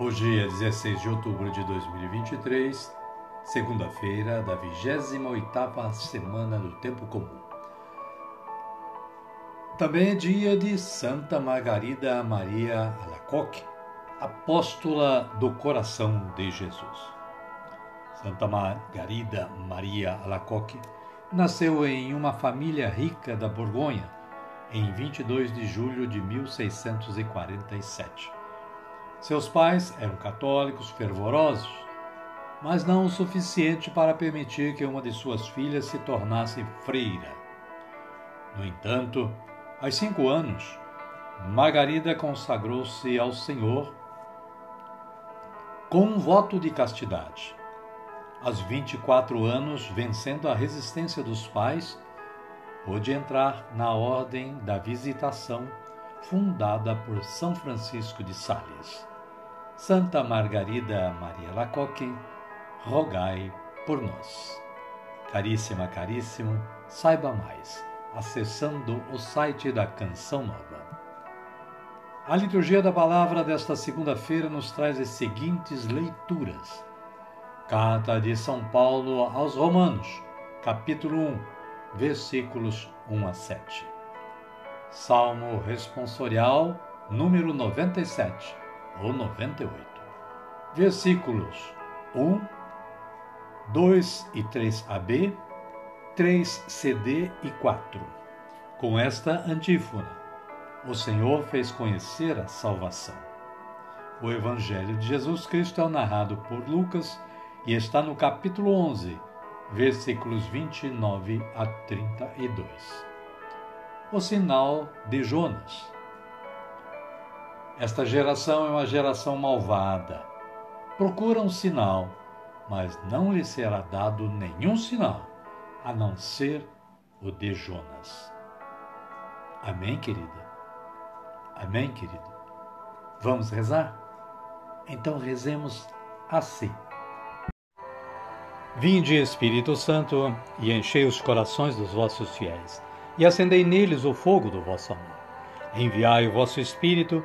Hoje é 16 de outubro de 2023, segunda-feira da 28ª semana do Tempo Comum. Também é dia de Santa Margarida Maria Alacoque, apóstola do coração de Jesus. Santa Margarida Maria Alacoque nasceu em uma família rica da Borgonha em 22 de julho de 1647. Seus pais eram católicos fervorosos, mas não o suficiente para permitir que uma de suas filhas se tornasse freira. No entanto, aos cinco anos, Margarida consagrou-se ao Senhor com um voto de castidade. Aos 24 anos, vencendo a resistência dos pais, pôde entrar na Ordem da Visitação, fundada por São Francisco de Sales. Santa Margarida Maria Lacoque, rogai por nós. Caríssima, caríssimo, saiba mais acessando o site da Canção Nova. A liturgia da palavra desta segunda-feira nos traz as seguintes leituras. Carta de São Paulo aos Romanos, capítulo 1, versículos 1 a 7. Salmo responsorial número 97 ou 98. Versículos 1, 2 e 3ab, 3cd e 4. Com esta antífona, o Senhor fez conhecer a salvação. O Evangelho de Jesus Cristo é narrado por Lucas e está no capítulo 11, versículos 29 a 32. O sinal de Jonas. Esta geração é uma geração malvada. Procura um sinal, mas não lhe será dado nenhum sinal, a não ser o de Jonas. Amém, querida? Amém, querido? Vamos rezar? Então rezemos assim. Vinde, Espírito Santo, e enchei os corações dos vossos fiéis, e acendei neles o fogo do vosso amor. Enviai o vosso Espírito,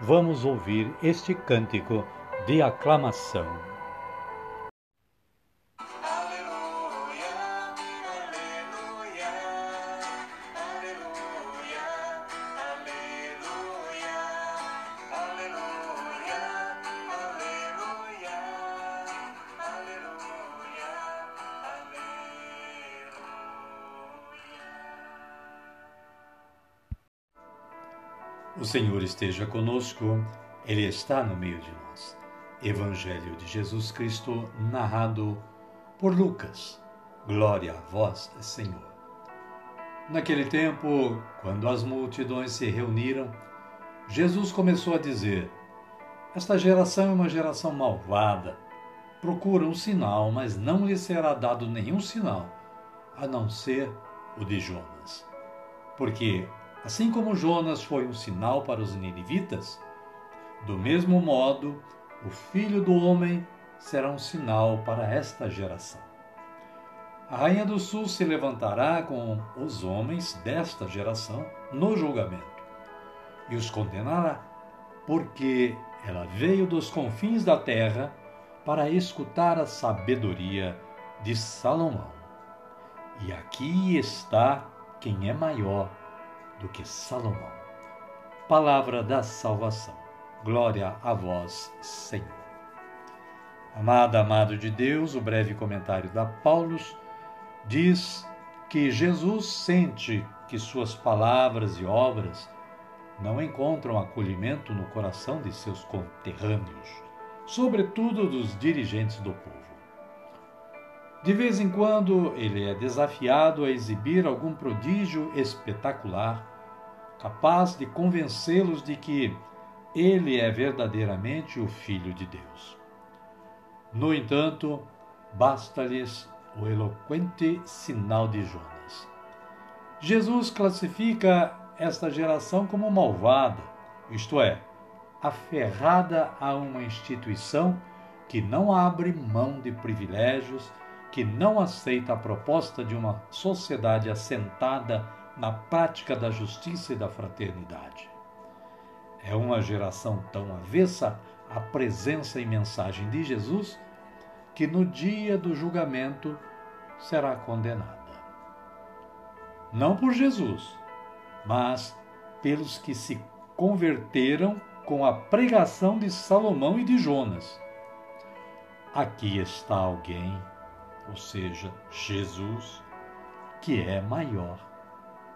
vamos ouvir este cântico de aclamação. O Senhor esteja conosco, Ele está no meio de nós. Evangelho de Jesus Cristo, narrado por Lucas. Glória a vós, Senhor. Naquele tempo, quando as multidões se reuniram, Jesus começou a dizer: Esta geração é uma geração malvada. Procura um sinal, mas não lhe será dado nenhum sinal, a não ser o de Jonas. Porque Assim como Jonas foi um sinal para os ninivitas, do mesmo modo, o filho do homem será um sinal para esta geração. A rainha do sul se levantará com os homens desta geração no julgamento e os condenará, porque ela veio dos confins da terra para escutar a sabedoria de Salomão. E aqui está quem é maior do que Salomão. Palavra da salvação. Glória a vós, Senhor. Amada, amado de Deus, o breve comentário da Paulus diz que Jesus sente que suas palavras e obras não encontram acolhimento no coração de seus conterrâneos, sobretudo dos dirigentes do povo. De vez em quando, ele é desafiado a exibir algum prodígio espetacular, capaz de convencê-los de que ele é verdadeiramente o Filho de Deus. No entanto, basta-lhes o eloquente sinal de Jonas. Jesus classifica esta geração como malvada, isto é, aferrada a uma instituição que não abre mão de privilégios, que não aceita a proposta de uma sociedade assentada na prática da justiça e da fraternidade. É uma geração tão avessa à presença e mensagem de Jesus que no dia do julgamento será condenada. Não por Jesus, mas pelos que se converteram com a pregação de Salomão e de Jonas. Aqui está alguém, ou seja, Jesus, que é maior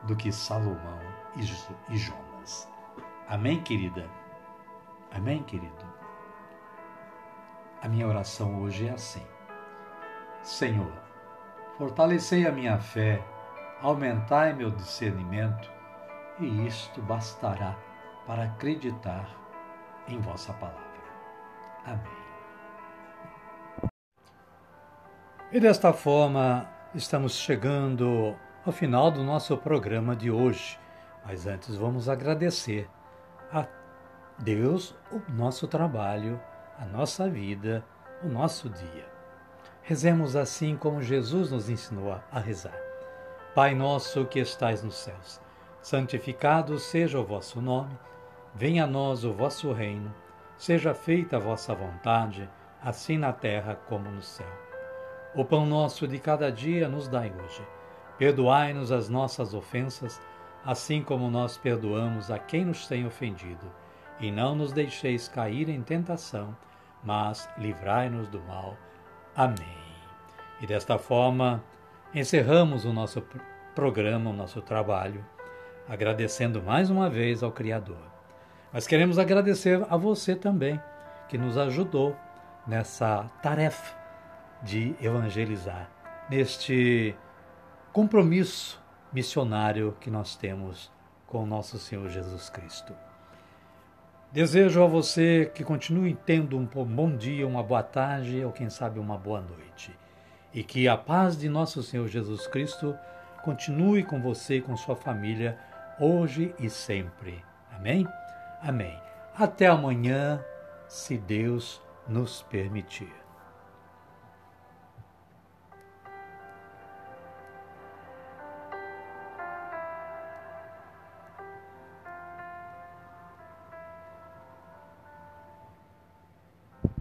do que Salomão e Jonas. Amém, querida? Amém, querido? A minha oração hoje é assim: Senhor, fortalecei a minha fé, aumentai meu discernimento, e isto bastará para acreditar em vossa palavra. Amém. E desta forma, estamos chegando ao final do nosso programa de hoje. Mas antes vamos agradecer a Deus o nosso trabalho, a nossa vida, o nosso dia. Rezemos assim como Jesus nos ensinou a rezar. Pai nosso que estais nos céus, santificado seja o vosso nome, venha a nós o vosso reino, seja feita a vossa vontade, assim na terra como no céu. O pão nosso de cada dia nos dai hoje. Perdoai-nos as nossas ofensas, assim como nós perdoamos a quem nos tem ofendido, e não nos deixeis cair em tentação, mas livrai-nos do mal. Amém. E desta forma, encerramos o nosso programa, o nosso trabalho, agradecendo mais uma vez ao Criador. Mas queremos agradecer a você também, que nos ajudou nessa tarefa de evangelizar, neste compromisso missionário que nós temos com nosso Senhor Jesus Cristo. Desejo a você que continue tendo um bom dia, uma boa tarde ou quem sabe uma boa noite. E que a paz de nosso Senhor Jesus Cristo continue com você e com sua família hoje e sempre. Amém? Amém. Até amanhã, se Deus nos permitir.